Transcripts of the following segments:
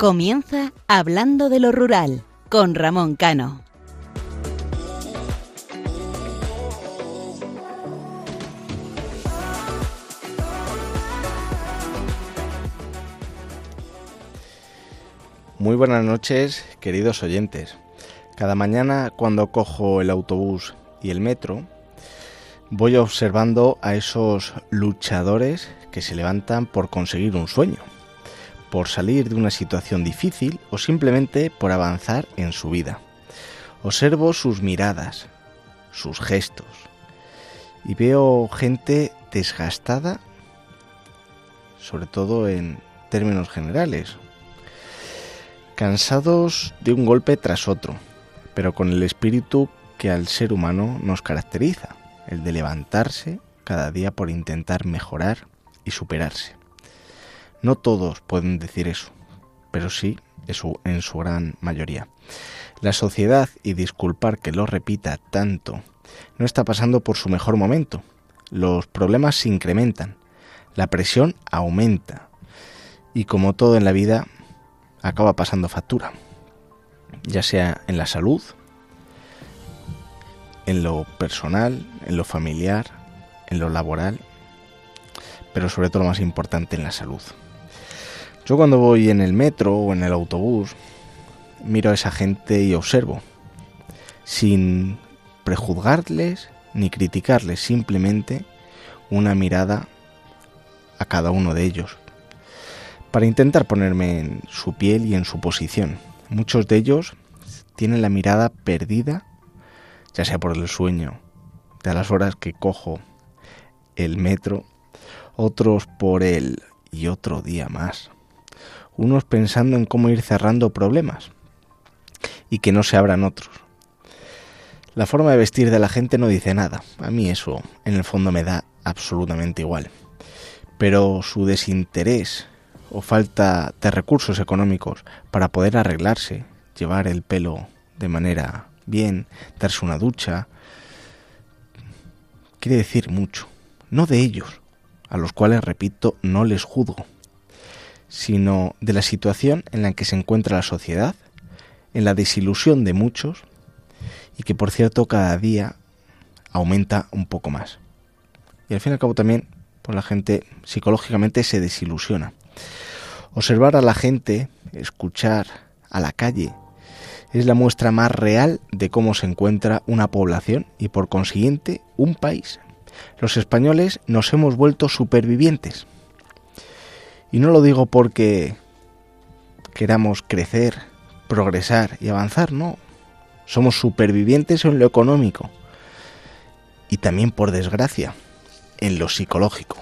Comienza Hablando de lo Rural con Ramón Cano. Muy buenas noches, queridos oyentes. Cada mañana cuando cojo el autobús y el metro, voy observando a esos luchadores que se levantan por conseguir un sueño, por salir de una situación difícil o simplemente por avanzar en su vida. Observo sus miradas, sus gestos y veo gente desgastada, sobre todo en términos generales, cansados de un golpe tras otro, pero con el espíritu que al ser humano nos caracteriza, el de levantarse cada día por intentar mejorar y superarse. No todos pueden decir eso, pero sí en su gran mayoría. La sociedad, y disculpar que lo repita tanto, no está pasando por su mejor momento. Los problemas se incrementan, la presión aumenta y como todo en la vida acaba pasando factura, ya sea en la salud, en lo personal, en lo familiar, en lo laboral, pero sobre todo lo más importante en la salud. Yo cuando voy en el metro o en el autobús, miro a esa gente y observo, sin prejuzgarles ni criticarles, simplemente una mirada a cada uno de ellos, para intentar ponerme en su piel y en su posición. Muchos de ellos tienen la mirada perdida, ya sea por el sueño, de las horas que cojo el metro, otros por el y otro día más, unos pensando en cómo ir cerrando problemas y que no se abran otros. La forma de vestir de la gente no dice nada, a mí eso en el fondo me da absolutamente igual, pero su desinterés o falta de recursos económicos para poder arreglarse, llevar el pelo de manera bien, darse una ducha, quiere decir mucho, no de ellos, a los cuales, repito, no les juzgo, sino de la situación en la que se encuentra la sociedad, en la desilusión de muchos, y que por cierto cada día aumenta un poco más. Y al fin y al cabo también, pues la gente psicológicamente se desilusiona. Observar a la gente, escuchar a la calle, es la muestra más real de cómo se encuentra una población y por consiguiente un país. Los españoles nos hemos vuelto supervivientes. Y no lo digo porque queramos crecer, progresar y avanzar, no. Somos supervivientes en lo económico y también, por desgracia, en lo psicológico.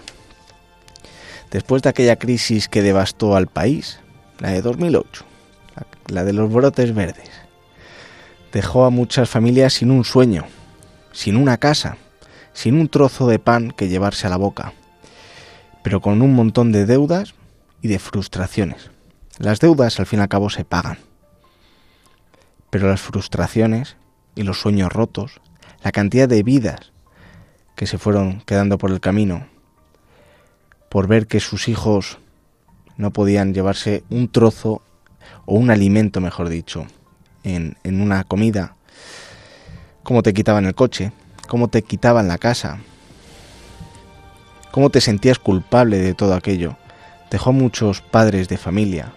Después de aquella crisis que devastó al país, la de 2008, la de los brotes verdes, dejó a muchas familias sin un sueño, sin una casa, sin un trozo de pan que llevarse a la boca, pero con un montón de deudas y de frustraciones. Las deudas al fin y al cabo se pagan, pero las frustraciones y los sueños rotos, la cantidad de vidas que se fueron quedando por el camino, por ver que sus hijos no podían llevarse un trozo o un alimento, mejor dicho, en, en una comida, cómo te quitaban el coche, cómo te quitaban la casa, cómo te sentías culpable de todo aquello. Dejó muchos padres de familia,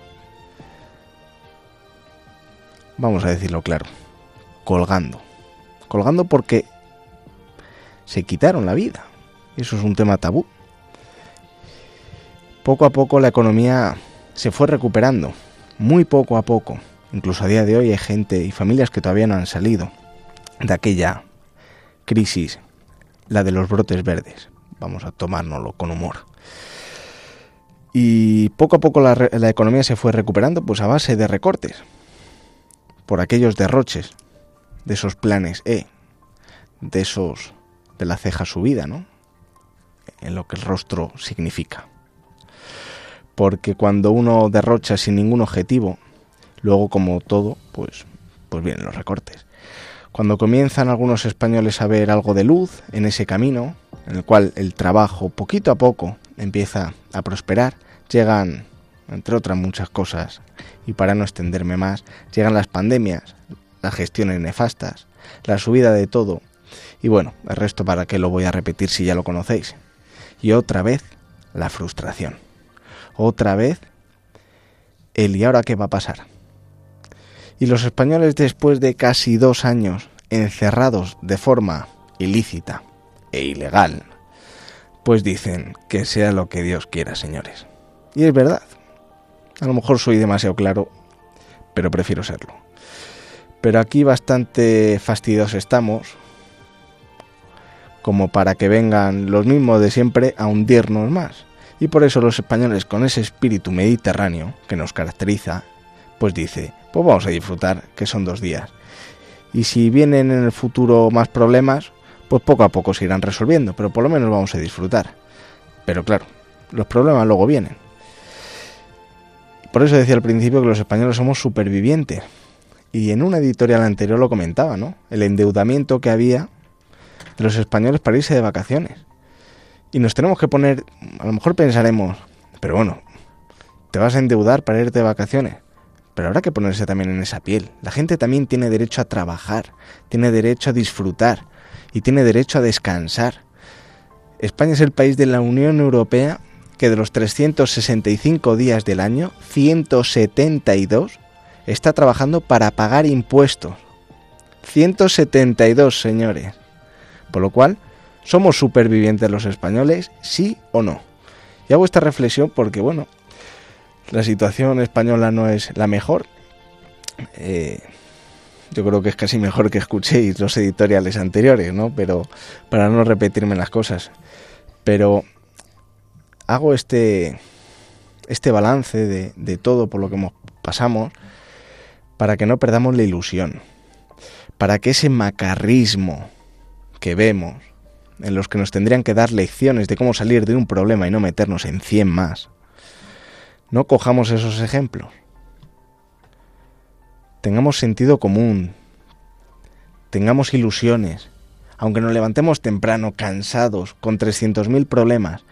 vamos a decirlo claro, colgando. Colgando porque se quitaron la vida. Eso es un tema tabú. Poco a poco la economía se fue recuperando, muy poco a poco. Incluso a día de hoy hay gente y familias que todavía no han salido de aquella crisis, la de los brotes verdes. Vamos a tomárnoslo con humor. Y poco a poco la, la, economía se fue recuperando pues a base de recortes, por aquellos derroches, de esos planes E, de esos de la ceja subida, ¿no? En lo que el rostro significa porque cuando uno derrocha sin ningún objetivo, luego como todo, pues, pues vienen los recortes. Cuando comienzan algunos españoles a ver algo de luz en ese camino, en el cual el trabajo poquito a poco empieza a prosperar, llegan entre otras muchas cosas, y para no extenderme más, llegan las pandemias, las gestiones nefastas, la subida de todo, y bueno, el resto para qué lo voy a repetir si ya lo conocéis. Y otra vez, la frustración. Otra vez, el ¿y ahora qué va a pasar? Y los españoles después de casi dos años encerrados de forma ilícita e ilegal, pues dicen que sea lo que Dios quiera, señores. Y es verdad. A lo mejor soy demasiado claro, pero prefiero serlo. Pero aquí bastante fastidiosos estamos, como para que vengan los mismos de siempre a hundirnos más. Y por eso los españoles, con ese espíritu mediterráneo que nos caracteriza, pues dice, pues vamos a disfrutar, que son dos días. Y si vienen en el futuro más problemas, pues poco a poco se irán resolviendo, pero por lo menos vamos a disfrutar. Pero claro, los problemas luego vienen. Por eso decía al principio que los españoles somos supervivientes. Y en una editorial anterior lo comentaba, ¿no? El endeudamiento que había de los españoles para irse de vacaciones. Y nos tenemos que poner, a lo mejor pensaremos, pero bueno, te vas a endeudar para irte de vacaciones. Pero habrá que ponerse también en esa piel. La gente también tiene derecho a trabajar, tiene derecho a disfrutar y tiene derecho a descansar. España es el país de la Unión Europea que de los 365 días del año, 172 está trabajando para pagar impuestos. 172, señores. Por lo cual, ¿somos supervivientes los españoles, sí o no? Y hago esta reflexión porque, bueno, la situación española no es la mejor. Eh, yo creo que es casi mejor que escuchéis los editoriales anteriores, ¿no? Pero para no repetirme las cosas. Pero hago este, este balance de, de todo por lo que pasamos para que no perdamos la ilusión. Para que ese macarrismo que vemos, en los que nos tendrían que dar lecciones de cómo salir de un problema y no meternos en 100 más, no cojamos esos ejemplos. Tengamos sentido común, tengamos ilusiones, aunque nos levantemos temprano, cansados, con 300.000 problemas,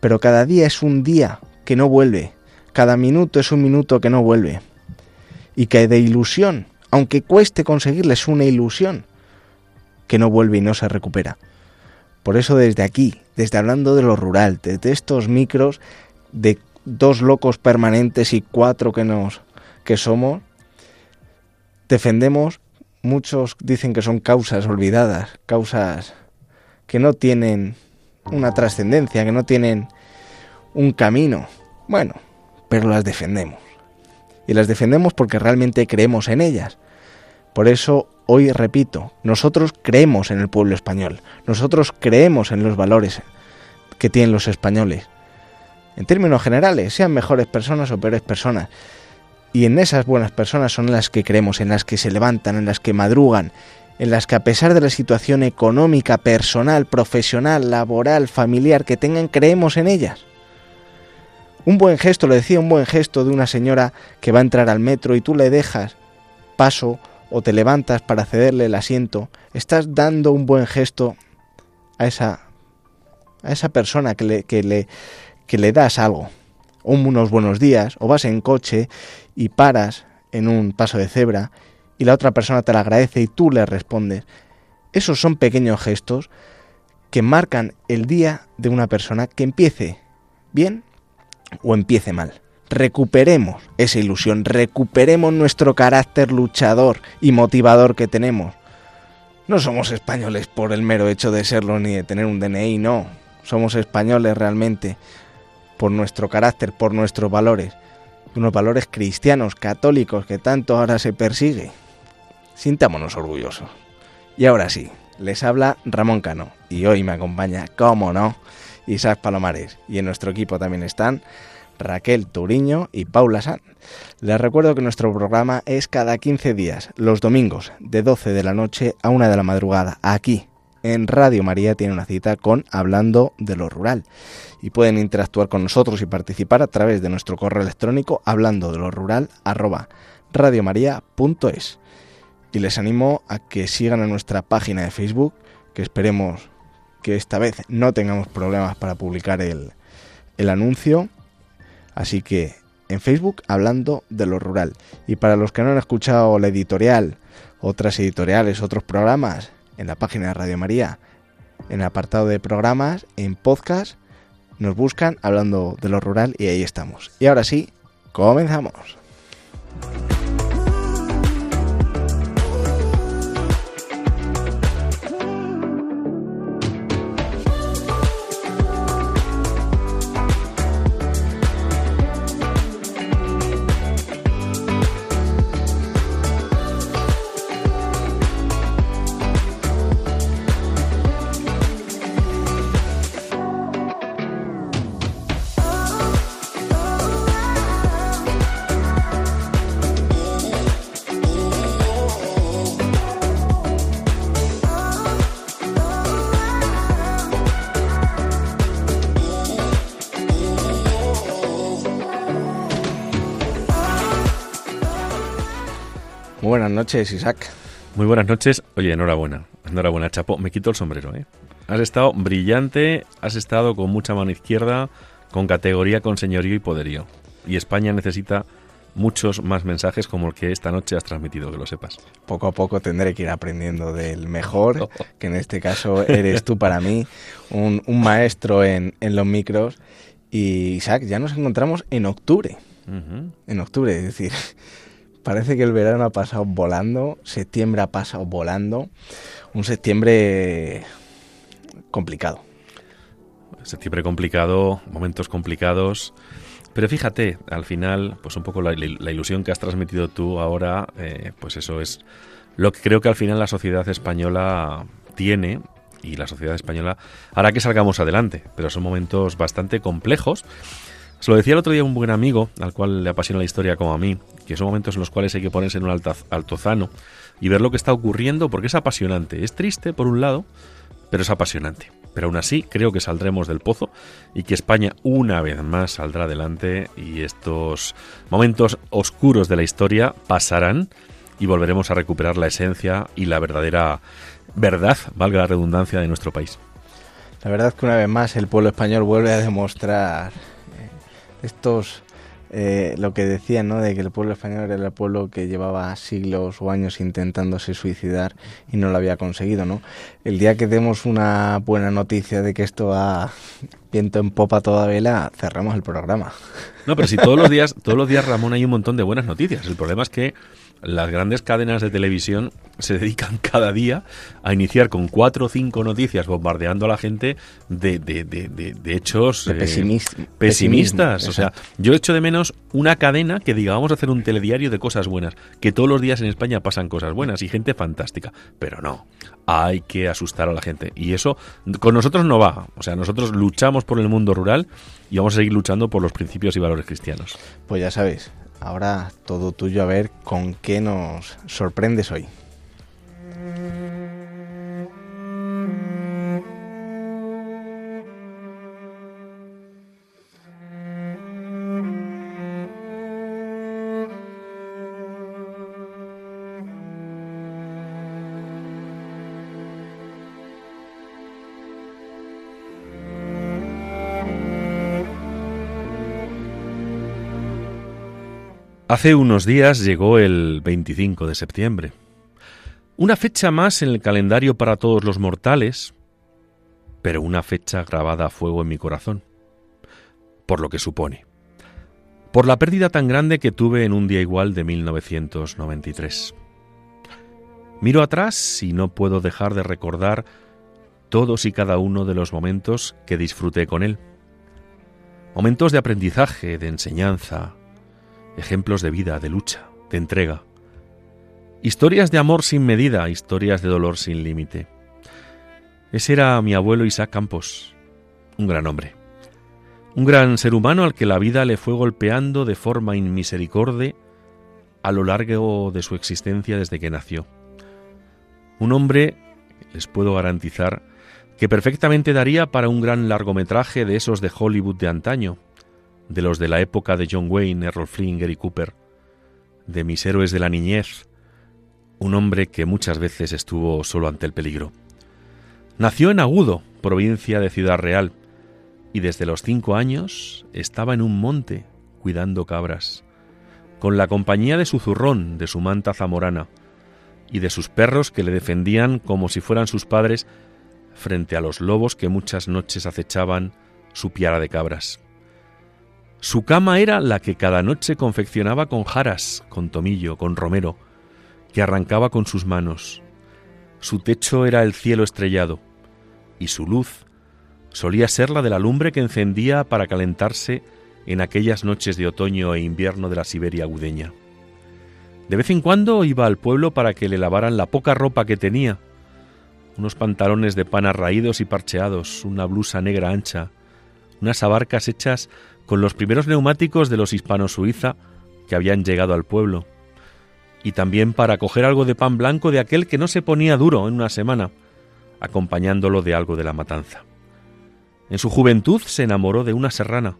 pero cada día es un día que no vuelve, cada minuto es un minuto que no vuelve. Y que de ilusión, aunque cueste conseguirles una ilusión, que no vuelve y no se recupera. Por eso desde aquí, desde hablando de lo rural, desde estos micros de dos locos permanentes y cuatro que nos que somos, defendemos, muchos dicen que son causas olvidadas, causas que no tienen una trascendencia, que no tienen un camino. Bueno, pero las defendemos. Y las defendemos porque realmente creemos en ellas. Por eso hoy repito, nosotros creemos en el pueblo español, nosotros creemos en los valores que tienen los españoles en términos generales, sean mejores personas o peores personas. Y en esas buenas personas son las que creemos, en las que se levantan, en las que madrugan, en las que a pesar de la situación económica, personal, profesional, laboral, familiar que tengan, creemos en ellas. Un buen gesto, lo decía, un buen gesto de una señora que va a entrar al metro y tú le dejas paso o te levantas para cederle el asiento, estás dando un buen gesto a esa, a esa persona que le, que le, que le das algo, unos buenos días, o vas en coche y paras en un paso de cebra y la otra persona te lo agradece y tú le respondes. Esos son pequeños gestos que marcan el día de una persona que empiece bien o empiece mal. Recuperemos esa ilusión, recuperemos nuestro carácter luchador y motivador que tenemos. No somos españoles por el mero hecho de serlo ni de tener un DNI, no. Somos españoles realmente por nuestro carácter, por nuestros valores, unos valores cristianos, católicos que tanto ahora se persigue. Sintámonos orgullosos. Y ahora sí, les habla Ramón Cano y hoy me acompaña, cómo no, Isaac Palomares y en nuestro equipo también están Raquel Turiño y Paula San. Les recuerdo que nuestro programa es cada 15 días, los domingos, de 12 de la noche a 1 de la madrugada, aquí, en Radio María tiene una cita con Hablando de lo Rural y pueden interactuar con nosotros y participar a través de nuestro correo electrónico hablando de lo rural arroba. Y les animo a que sigan a nuestra página de Facebook, que esperemos que esta vez no tengamos problemas para publicar el, el anuncio. Así que en Facebook hablando de lo rural. Y para los que no han escuchado la editorial, otras editoriales, otros programas, en la página de Radio María, en el apartado de programas, en podcast, nos buscan hablando de lo rural y ahí estamos. Y ahora sí, comenzamos. Buenas noches, Isaac. Muy buenas noches. Oye, enhorabuena. Enhorabuena, Chapo. Me quito el sombrero, ¿eh? Has estado brillante, has estado con mucha mano izquierda, con categoría, con señorío y poderío. Y España necesita muchos más mensajes como el que esta noche has transmitido, que lo sepas. Poco a poco tendré que ir aprendiendo del mejor, que en este caso eres tú para mí, un, maestro en, los micros. Y Isaac, ya nos encontramos en octubre. En octubre, es decir, Parece que el verano ha pasado volando, septiembre ha pasado volando, un septiembre complicado. Septiembre complicado, momentos complicados, pero fíjate, al final, pues un poco la, ilusión que has transmitido tú ahora, eh, pues eso es lo que creo que al final la sociedad española tiene y la sociedad española hará que salgamos adelante, pero son momentos bastante complejos se lo decía el otro día un buen amigo, al cual le apasiona la historia como a mí, que son momentos en los cuales hay que ponerse en un altozano y ver lo que está ocurriendo porque es apasionante. Es triste, por un lado, pero es apasionante. Pero aún así creo que saldremos del pozo y que España una vez más saldrá adelante y estos momentos oscuros de la historia pasarán y volveremos a recuperar la esencia y la verdadera verdad, valga la redundancia, de nuestro país. La verdad que una vez más el pueblo español vuelve a demostrar estos, eh, lo que decían, ¿no? De que el pueblo español era el pueblo que llevaba siglos o años intentándose suicidar y no lo había conseguido, ¿no? El día que demos una buena noticia de que esto va viento en popa toda vela, cerramos el programa. No, pero si todos los días, todos los días, Ramón, hay un montón de buenas noticias. El problema es que las grandes cadenas de televisión se dedican cada día a iniciar con cuatro o cinco noticias bombardeando a la gente de, de, de, hechos eh, pesimistas. O sea, yo echo de menos una cadena que diga vamos a hacer un telediario de cosas buenas, que todos los días en España pasan cosas buenas y gente fantástica. Pero no, hay que asustar a la gente. Y eso con nosotros no va. O sea, nosotros luchamos por el mundo rural y vamos a seguir luchando por los principios y valores cristianos. Pues ya sabéis, Ahora todo tuyo a ver con qué nos sorprendes hoy. Hace unos días llegó el 25 de septiembre. Una fecha más en el calendario para todos los mortales, pero una fecha grabada a fuego en mi corazón, por lo que supone, por la pérdida tan grande que tuve en un día igual de 1993. Miro atrás y no puedo dejar de recordar todos y cada uno de los momentos que disfruté con él. Momentos de aprendizaje, de enseñanza, ejemplos de vida, de lucha, de entrega. Historias de amor sin medida, historias de dolor sin límite. Ese era mi abuelo Isaac Campos, un gran hombre. Un gran ser humano al que la vida le fue golpeando de forma inmisericorde a lo largo de su existencia desde que nació. Un hombre, les puedo garantizar, que perfectamente daría para un gran largometraje de esos de Hollywood de antaño, de los de la época de John Wayne, Errol Flynn, Gary Cooper, de mis héroes de la niñez, un hombre que muchas veces estuvo solo ante el peligro. Nació en Agudo, provincia de Ciudad Real, y desde los cinco años estaba en un monte cuidando cabras, con la compañía de su zurrón, de su manta zamorana, y de sus perros que le defendían como si fueran sus padres frente a los lobos que muchas noches acechaban su piara de cabras. Su cama era la que cada noche confeccionaba con jaras, con tomillo, con romero, que arrancaba con sus manos. Su techo era el cielo estrellado, y su luz solía ser la de la lumbre que encendía para calentarse en aquellas noches de otoño e invierno de la Siberia agudeña. De vez en cuando iba al pueblo para que le lavaran la poca ropa que tenía, unos pantalones de pana raídos y parcheados, una blusa negra ancha, unas abarcas hechas con los primeros neumáticos de los hispanos-suiza que habían llegado al pueblo, y también para coger algo de pan blanco de aquel que no se ponía duro en una semana, acompañándolo de algo de la matanza. En su juventud se enamoró de una serrana,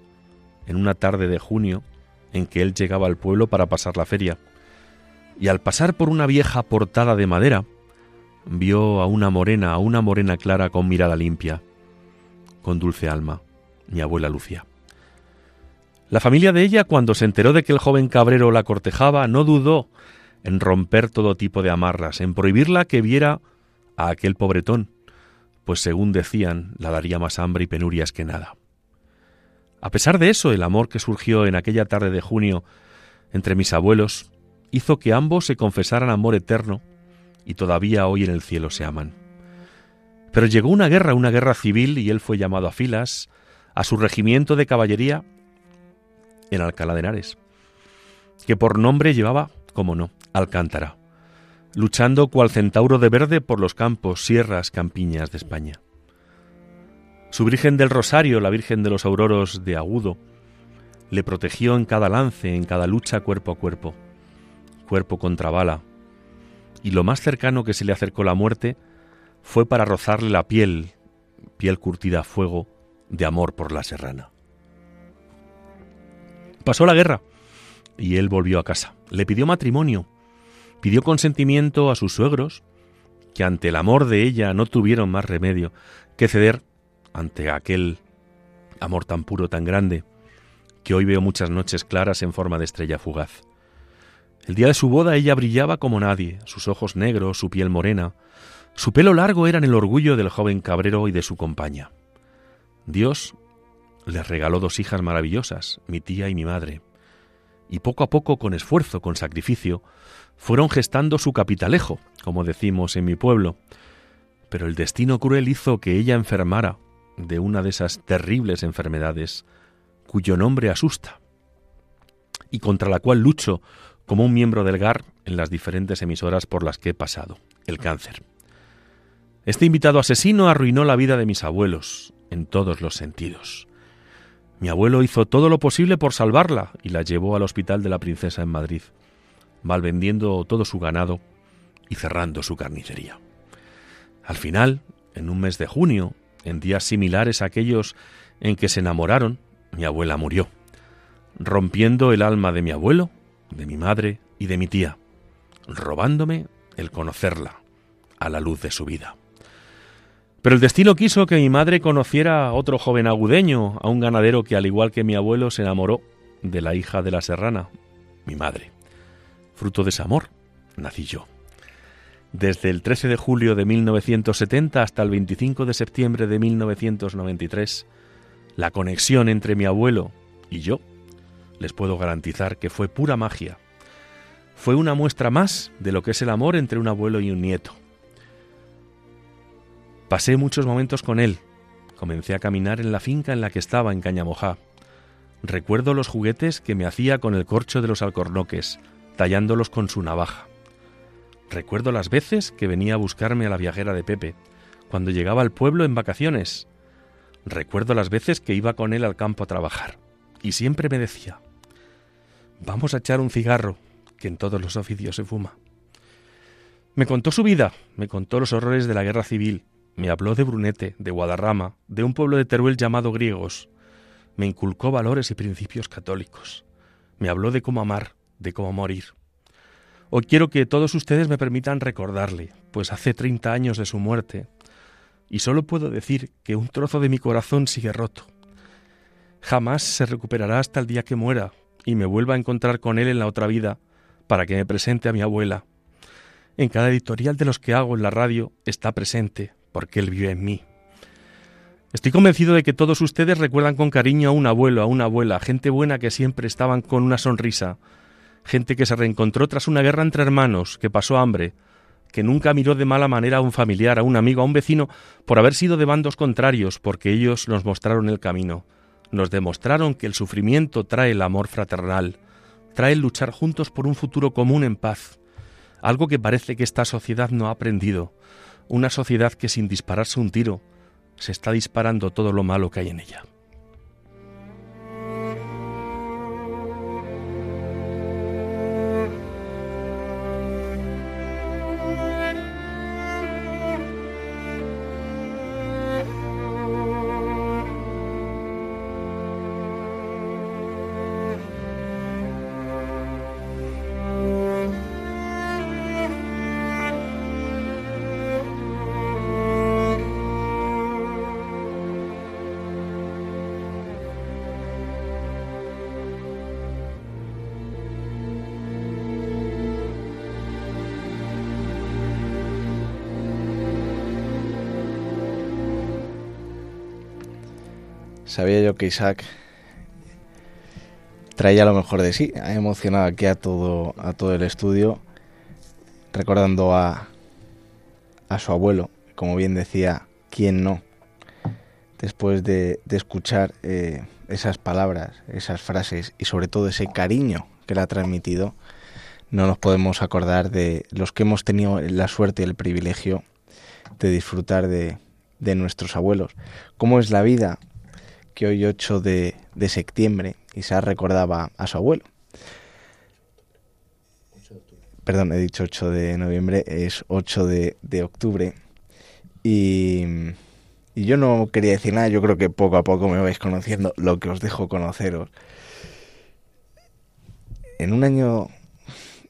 en una tarde de junio, en que él llegaba al pueblo para pasar la feria, y al pasar por una vieja portada de madera, vio a una morena, a una morena clara con mirada limpia, con dulce alma, mi abuela Lucia. La familia de ella, cuando se enteró de que el joven cabrero la cortejaba, no dudó en romper todo tipo de amarras, en prohibirla que viera a aquel pobretón, pues según decían, la daría más hambre y penurias que nada. A pesar de eso, el amor que surgió en aquella tarde de junio entre mis abuelos hizo que ambos se confesaran amor eterno y todavía hoy en el cielo se aman. Pero llegó una guerra, una guerra civil, y él fue llamado a filas, a su regimiento de caballería en Alcalá de Henares, que por nombre llevaba, como no, Alcántara, luchando cual centauro de verde por los campos, sierras, campiñas de España. Su Virgen del Rosario, la Virgen de los Auroros de Agudo, le protegió en cada lance, en cada lucha cuerpo a cuerpo, cuerpo contra bala, y lo más cercano que se le acercó la muerte fue para rozarle la piel, piel curtida a fuego, de amor por la serrana. Pasó la guerra y él volvió a casa. Le pidió matrimonio, pidió consentimiento a sus suegros, que ante el amor de ella no tuvieron más remedio que ceder ante aquel amor tan puro, tan grande, que hoy veo muchas noches claras en forma de estrella fugaz. El día de su boda ella brillaba como nadie, sus ojos negros, su piel morena, su pelo largo eran el orgullo del joven cabrero y de su compañía. Dios les regaló dos hijas maravillosas, mi tía y mi madre, y poco a poco, con esfuerzo, con sacrificio, fueron gestando su capitalejo, como decimos en mi pueblo. Pero el destino cruel hizo que ella enfermara de una de esas terribles enfermedades cuyo nombre asusta y contra la cual lucho como un miembro del GAR en las diferentes emisoras por las que he pasado, el cáncer. Este invitado asesino arruinó la vida de mis abuelos, en todos los sentidos. Mi abuelo hizo todo lo posible por salvarla y la llevó al Hospital de la Princesa en Madrid, vendiendo todo su ganado y cerrando su carnicería. Al final, en un mes de junio, en días similares a aquellos en que se enamoraron, mi abuela murió, rompiendo el alma de mi abuelo de mi madre y de mi tía, robándome el conocerla a la luz de su vida. Pero el destino quiso que mi madre conociera a otro joven agudeño, a un ganadero que al igual que mi abuelo se enamoró de la hija de la serrana, mi madre. Fruto de ese amor, nací yo. Desde el 13 de julio de 1970 hasta el 25 de septiembre de 1993, la conexión entre mi abuelo y yo les puedo garantizar que fue pura magia. Fue una muestra más de lo que es el amor entre un abuelo y un nieto. Pasé muchos momentos con él. Comencé a caminar en la finca en la que estaba en Cañamojá. Recuerdo los juguetes que me hacía con el corcho de los alcornoques, tallándolos con su navaja. Recuerdo las veces que venía a buscarme a la viajera de Pepe, cuando llegaba al pueblo en vacaciones. Recuerdo las veces que iba con él al campo a trabajar, y siempre me decía, Vamos a echar un cigarro, que en todos los oficios se fuma. Me contó su vida, me contó los horrores de la guerra civil, me habló de Brunete, de Guadarrama, de un pueblo de Teruel llamado Griegos, me inculcó valores y principios católicos, me habló de cómo amar, de cómo morir. Hoy quiero que todos ustedes me permitan recordarle, pues hace 30 años de su muerte, y solo puedo decir que un trozo de mi corazón sigue roto. Jamás se recuperará hasta el día que muera, y me vuelva a encontrar con él en la otra vida para que me presente a mi abuela. En cada editorial de los que hago en la radio está presente, porque él vive en mí. Estoy convencido de que todos ustedes recuerdan con cariño a un abuelo, a una abuela, gente buena que siempre estaban con una sonrisa, gente que se reencontró tras una guerra entre hermanos, que pasó hambre, que nunca miró de mala manera a un familiar, a un amigo, a un vecino, por haber sido de bandos contrarios, porque ellos nos mostraron el camino, nos demostraron que el sufrimiento trae el amor fraternal, trae el luchar juntos por un futuro común en paz, algo que parece que esta sociedad no ha aprendido, una sociedad que sin dispararse un tiro, se está disparando todo lo malo que hay en ella. Sabía yo que Isaac traía lo mejor de sí. Ha emocionado aquí a todo, a todo el estudio, recordando a, a su abuelo, como bien decía, ¿quién no? Después de, escuchar eh, esas palabras, esas frases y sobre todo ese cariño que le ha transmitido, no nos podemos acordar de los que hemos tenido la suerte y el privilegio de disfrutar de, de nuestros abuelos. ¿Cómo es la vida? Que hoy 8 de, de septiembre Isaac recordaba a su abuelo. Perdón, he dicho 8 de noviembre, es 8 de, de octubre. Y, y, yo no quería decir nada, yo creo que poco a poco me vais conociendo lo que os dejo conoceros. En un año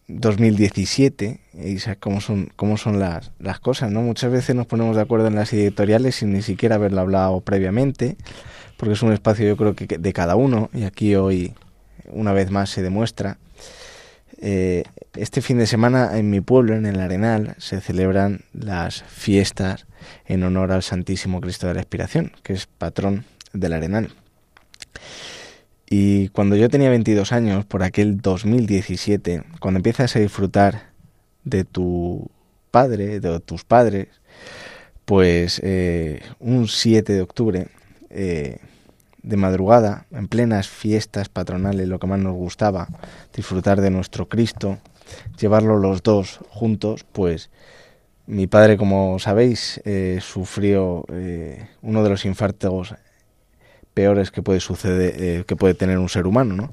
2017, Isaac, cómo son, cómo son las, las cosas, ¿no? Muchas veces nos ponemos de acuerdo en las editoriales sin ni siquiera haberlo hablado previamente porque es un espacio yo creo que de cada uno y aquí hoy una vez más se demuestra. Eh, este fin de semana en mi pueblo, en el Arenal, se celebran las fiestas en honor al Santísimo Cristo de la Expiración, que es patrón del Arenal. Y cuando yo tenía 22 años, por aquel 2017, cuando empiezas a disfrutar de tu padre, de tus padres, pues eh, un 7 de octubre eh, de madrugada, en plenas fiestas patronales, lo que más nos gustaba, disfrutar de nuestro Cristo, llevarlo los dos juntos, pues mi padre, como sabéis, eh, sufrió eh, uno de los infartos peores que puede suceder, eh, que puede tener un ser humano, ¿no?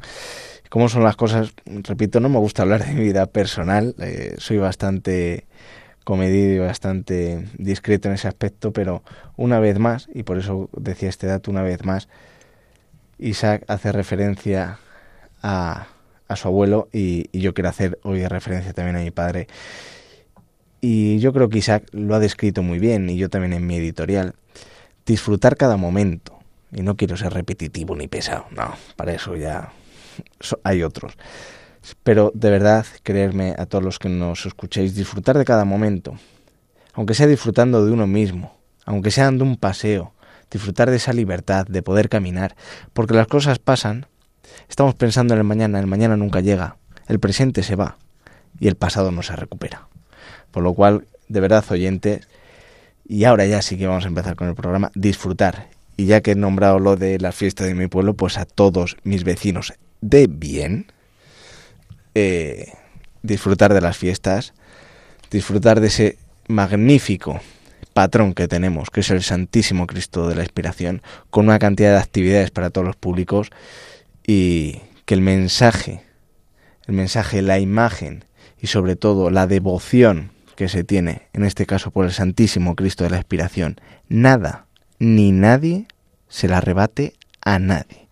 ¿Cómo son las cosas? Repito, no me gusta hablar de mi vida personal, soy bastante comedido y bastante discreto en ese aspecto, pero una vez más, y por eso decía este dato una vez más, Isaac hace referencia a, a su abuelo y, yo quiero hacer hoy referencia también a mi padre. Y yo creo que Isaac lo ha descrito muy bien y yo también en mi editorial. Disfrutar cada momento. Y no quiero ser repetitivo ni pesado, no, para eso ya hay otros. Pero de verdad, creerme a todos los que nos escuchéis, disfrutar de cada momento. Aunque sea disfrutando de uno mismo, aunque sea dando un paseo, disfrutar de esa libertad, de poder caminar, porque las cosas pasan, estamos pensando en el mañana, el mañana nunca llega, el presente se va y el pasado no se recupera. Por lo cual, de verdad, oyentes, y ahora ya sí que vamos a empezar con el programa, disfrutar. Y ya que he nombrado lo de la fiesta de mi pueblo, pues a todos mis vecinos de bien, eh, disfrutar de las fiestas, disfrutar de ese magnífico patrón que tenemos, que es el Santísimo Cristo de la Inspiración, con una cantidad de actividades para todos los públicos y que el mensaje, el mensaje, la imagen y sobre todo la devoción que se tiene, en este caso por el Santísimo Cristo de la Inspiración, nada ni nadie se la arrebate a nadie.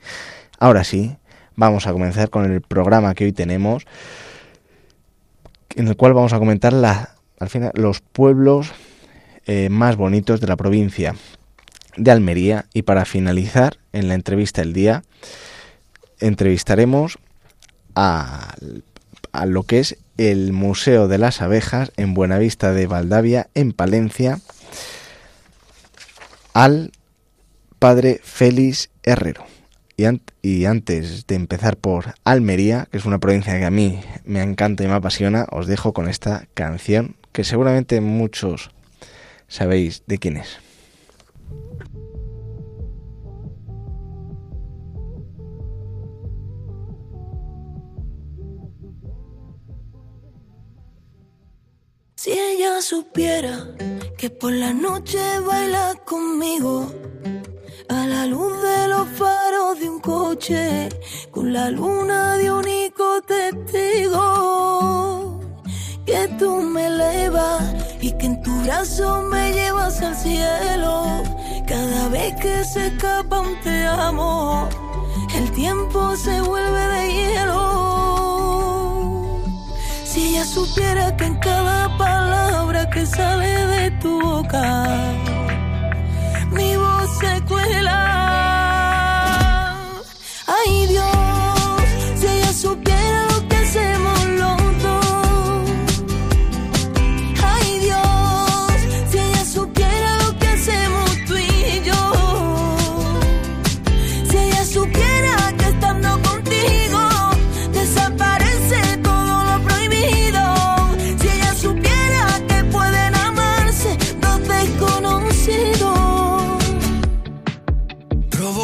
Ahora sí, vamos a comenzar con el programa que hoy tenemos, en el cual vamos a comentar la, al final, los pueblos eh, más bonitos de la provincia de Almería. Y para finalizar, en la entrevista del día, entrevistaremos a, a lo que es el Museo de las Abejas en Buenavista de Valdavia, en Palencia, al padre Félix Herrero. Y, y, antes de empezar por Almería, que es una provincia que a mí me encanta y me apasiona, os dejo con esta canción que seguramente muchos sabéis de quién es. Si ella supiera que por la noche baila conmigo a la luz de los faros de un coche, con la luna de único testigo, que tú me elevas y que en tu brazo me llevas al cielo. Cada vez que se escapa un te amo, el tiempo se vuelve de hielo. Si ella supiera que en cada palabra que sale de tu boca, mi voz se cuela. Ay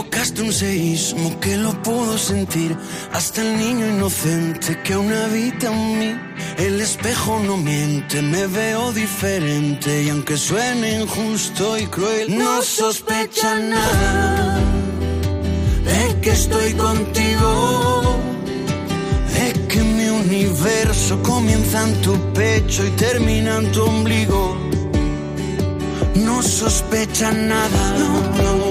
Provocaste un seísmo que lo puedo sentir hasta el niño inocente que aún habita en mí. El espejo no miente, me veo diferente y aunque suene injusto y cruel, no sospecha nada de que estoy contigo. De que mi universo comienza en tu pecho y termina en tu ombligo. No sospecha nada, no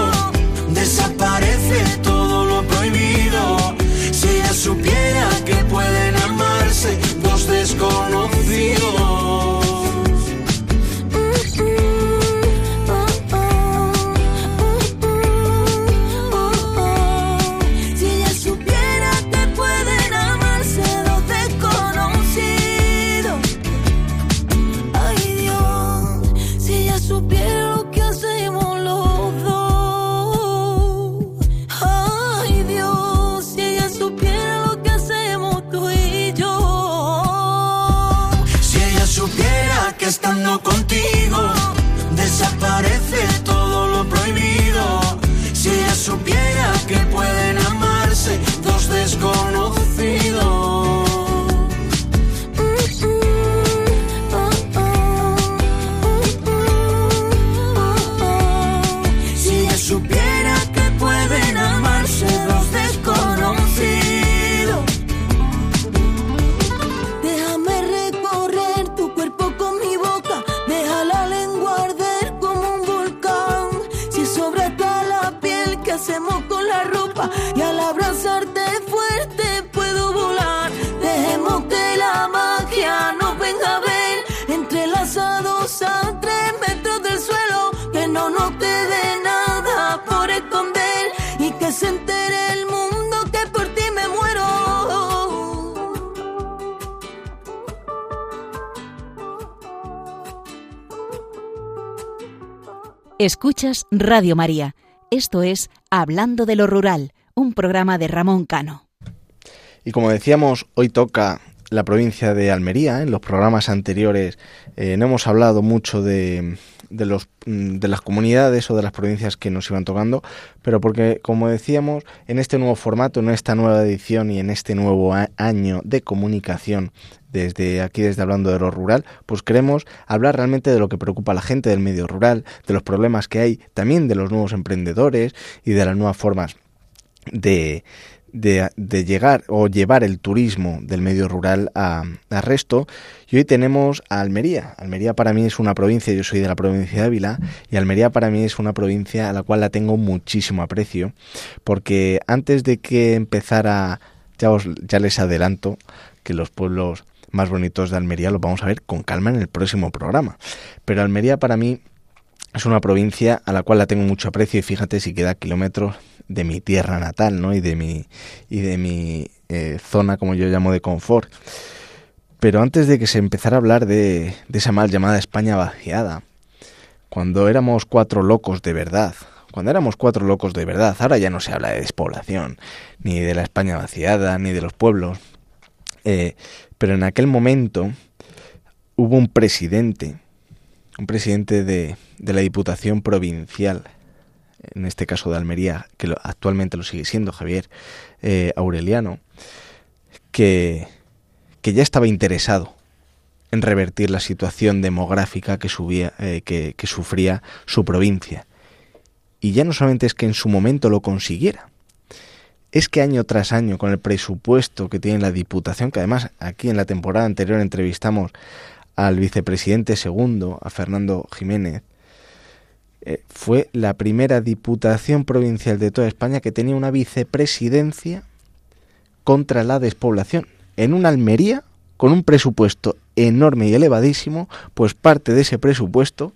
desaparece todo lo prohibido. Si ella supiera que pueden amarse dos desconocidos. Radio María. Esto es Hablando de lo Rural, un programa de Ramón Cano. Y como decíamos, hoy toca la provincia de Almería. En los programas anteriores eh, no hemos hablado mucho de, mm, de las comunidades o de las provincias que nos iban tocando, pero porque, como decíamos, en este nuevo formato, en esta nueva edición y en este nuevo año de comunicación desde aquí, desde Hablando de lo Rural, pues queremos hablar realmente de lo que preocupa a la gente del medio rural, de los problemas que hay, también de los nuevos emprendedores y de las nuevas formas de, de, llegar o llevar el turismo del medio rural a, resto. Y hoy tenemos a Almería. Almería para mí es una provincia, yo soy de la provincia de Ávila, y Almería para mí es una provincia a la cual la tengo muchísimo aprecio, porque antes de que empezara, ya, ya les adelanto que los pueblos más bonitos de Almería los vamos a ver con calma en el próximo programa. Pero Almería para mí es una provincia a la cual la tengo mucho aprecio y fíjate si queda kilómetros de mi tierra natal, ¿no? Y de mi y de mi eh, zona, como yo llamo, de confort. Pero antes de que se empezara a hablar de, de esa mal llamada España vaciada, cuando éramos cuatro locos de verdad, cuando éramos cuatro locos de verdad, ahora ya no se habla de despoblación, ni de la España vaciada, ni de los pueblos, eh, pero en aquel momento hubo un presidente, un presidente de, de la Diputación Provincial en este caso de Almería, que actualmente lo sigue siendo Javier eh, Aureliano, que, que, ya estaba interesado en revertir la situación demográfica que, subía, eh, que, que sufría su provincia. Y ya no solamente es que en su momento lo consiguiera, es que año tras año, con el presupuesto que tiene la Diputación, que además aquí en la temporada anterior entrevistamos al vicepresidente segundo, a Fernando Jiménez, eh, fue la primera diputación provincial de toda España que tenía una vicepresidencia contra la despoblación. En una Almería, con un presupuesto enorme y elevadísimo, pues parte de ese presupuesto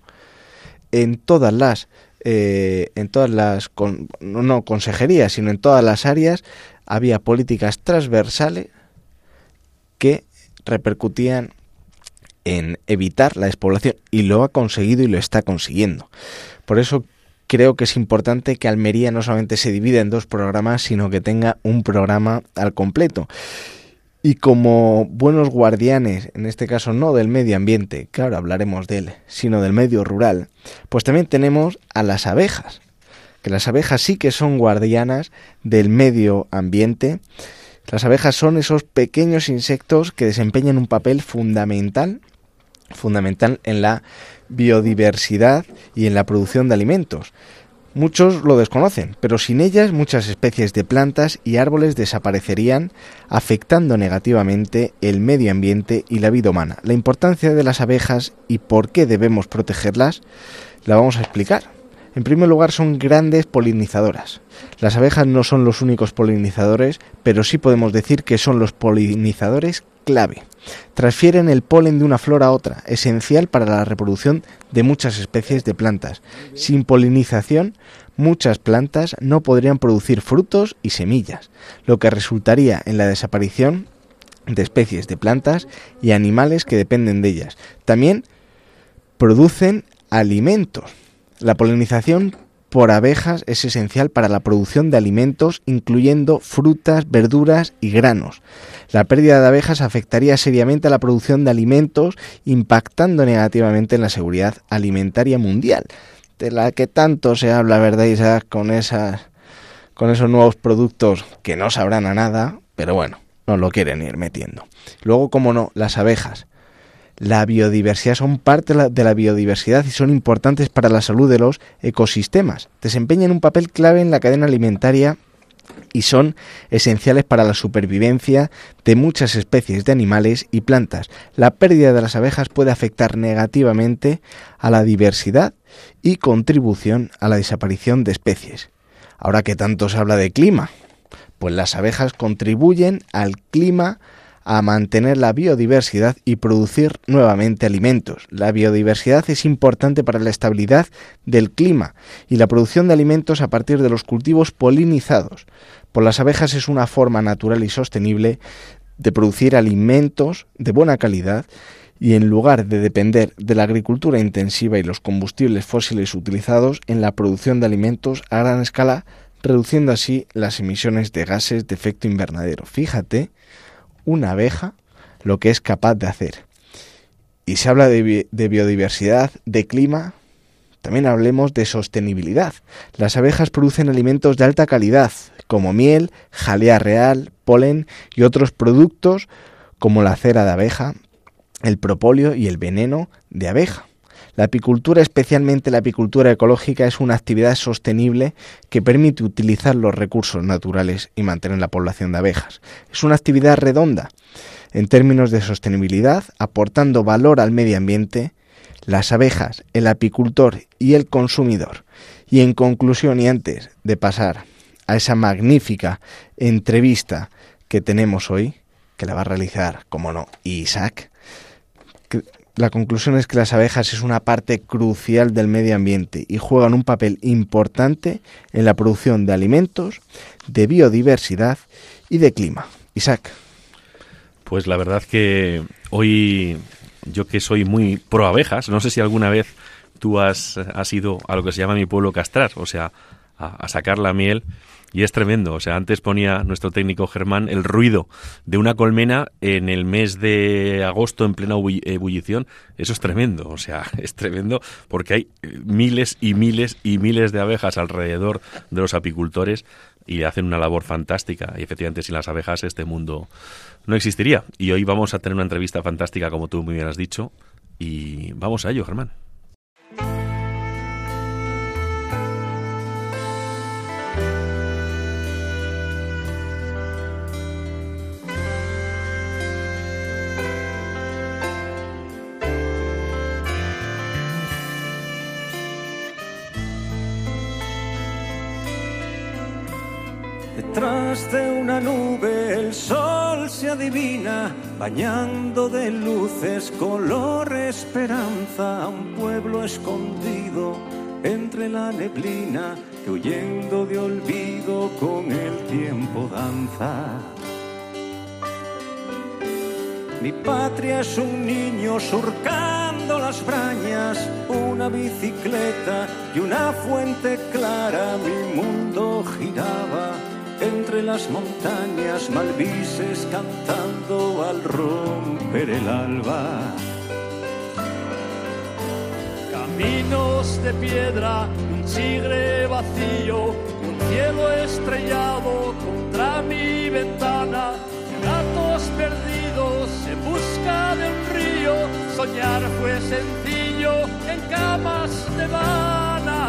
en todas las eh, en todas las no consejerías sino en todas las áreas había políticas transversales que repercutían en evitar la despoblación y lo ha conseguido y lo está consiguiendo. Por eso creo que es importante que Almería no solamente se divida en dos programas, sino que tenga un programa al completo. Y como buenos guardianes, en este caso no del medio ambiente, claro, hablaremos de él, sino del medio rural, pues también tenemos a las abejas, que las abejas sí que son guardianas del medio ambiente. Las abejas son esos pequeños insectos que desempeñan un papel fundamental fundamental en la biodiversidad y en la producción de alimentos. Muchos lo desconocen, pero sin ellas muchas especies de plantas y árboles desaparecerían, afectando negativamente el medio ambiente y la vida humana. La importancia de las abejas y por qué debemos protegerlas la vamos a explicar. En primer lugar, son grandes polinizadoras. Las abejas no son los únicos polinizadores, pero sí podemos decir que son los polinizadores clave. Transfieren el polen de una flor a otra, esencial para la reproducción de muchas especies de plantas. Sin polinización, muchas plantas no podrían producir frutos y semillas, lo que resultaría en la desaparición de especies de plantas y animales que dependen de ellas. También producen alimentos. La polinización por abejas es esencial para la producción de alimentos, incluyendo frutas, verduras y granos. La pérdida de abejas afectaría seriamente a la producción de alimentos, impactando negativamente en la seguridad alimentaria mundial, de la que tanto se habla, ¿verdad, Isaac? Con, esas, con esos nuevos productos que no sabrán a nada, pero bueno, no lo quieren ir metiendo. Luego, como no, las abejas la biodiversidad son parte de la biodiversidad y son importantes para la salud de los ecosistemas. Desempeñan un papel clave en la cadena alimentaria y son esenciales para la supervivencia de muchas especies de animales y plantas. La pérdida de las abejas puede afectar negativamente a la diversidad y contribución a la desaparición de especies. Ahora que tanto se habla de clima, pues las abejas contribuyen al clima a mantener la biodiversidad y producir nuevamente alimentos. La biodiversidad es importante para la estabilidad del clima y la producción de alimentos a partir de los cultivos polinizados. Por las abejas es una forma natural y sostenible de producir alimentos de buena calidad y en lugar de depender de la agricultura intensiva y los combustibles fósiles utilizados en la producción de alimentos a gran escala, reduciendo así las emisiones de gases de efecto invernadero. Fíjate una abeja lo que es capaz de hacer. Y se habla de, biodiversidad, de clima, también hablemos de sostenibilidad. Las abejas producen alimentos de alta calidad, como miel, jalea real, polen y otros productos como la cera de abeja, el propóleo y el veneno de abeja. La apicultura, especialmente la apicultura ecológica, es una actividad sostenible que permite utilizar los recursos naturales y mantener la población de abejas. Es una actividad redonda en términos de sostenibilidad, aportando valor al medio ambiente, las abejas, el apicultor y el consumidor. Y en conclusión, y antes de pasar a esa magnífica entrevista que tenemos hoy, que la va a realizar, como no, Isaac, la conclusión es que las abejas es una parte crucial del medio ambiente y juegan un papel importante en la producción de alimentos, de biodiversidad y de clima. Isaac. Pues la verdad que hoy yo que soy muy pro abejas, no sé si alguna vez tú has, ido a lo que se llama mi pueblo castrar, o sea, a sacar la miel y es tremendo. O sea, antes ponía nuestro técnico Germán el ruido de una colmena en el mes de agosto en plena ebullición. Eso es tremendo. O sea, es tremendo porque hay miles y miles y miles de abejas alrededor de los apicultores y hacen una labor fantástica. Y efectivamente, sin las abejas este mundo no existiría. Y hoy vamos a tener una entrevista fantástica, como tú muy bien has dicho. Y vamos a ello, Germán. Una nube el sol se adivina, bañando de luces color esperanza, un pueblo escondido entre la neblina que huyendo de olvido con el tiempo danza. Mi patria es un niño surcando las brañas, una bicicleta y una fuente clara, mi mundo giraba entre las montañas malvises cantando al romper el alba. Caminos de piedra, un sigre vacío, un cielo estrellado contra mi ventana, gatos perdidos en busca de un río, soñar fue sencillo en camas de vana.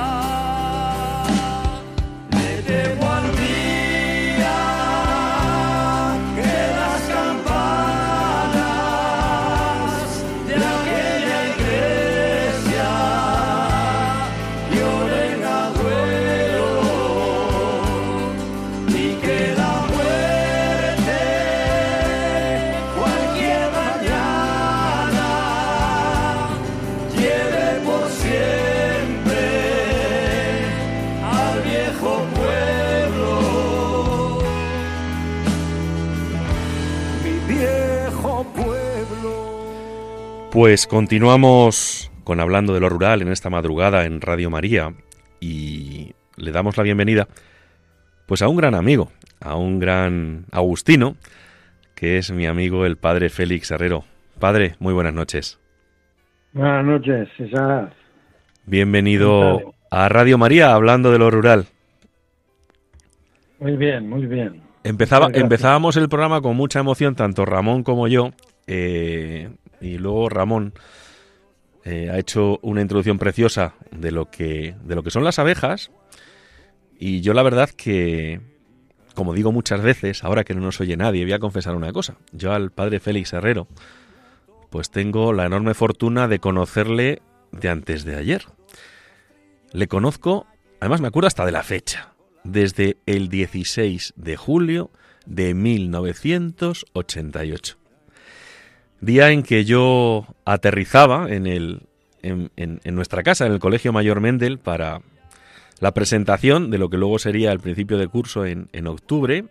Le debo al Pues continuamos con hablando de lo rural en esta madrugada en Radio María y le damos la bienvenida pues a un gran amigo, a un gran agustino, que es mi amigo el padre Félix Herrero. Padre, muy buenas noches. Buenas noches, César. Bienvenido a Radio María hablando de lo rural. Muy bien, muy bien. Empezaba, empezábamos el programa con mucha emoción, tanto Ramón como yo, eh, y luego Ramón eh, ha hecho una introducción preciosa de lo que de lo que son las abejas y yo la verdad que como digo muchas veces, ahora que no nos oye nadie, voy a confesar una cosa. Yo al padre Félix Herrero pues tengo la enorme fortuna de conocerle de antes de ayer. Le conozco, además me acuerdo hasta de la fecha, desde el 16 de julio de 1988 día en que yo aterrizaba en, el, en, nuestra casa, en el Colegio Mayor Mendel, para la presentación de lo que luego sería el principio de curso en, octubre,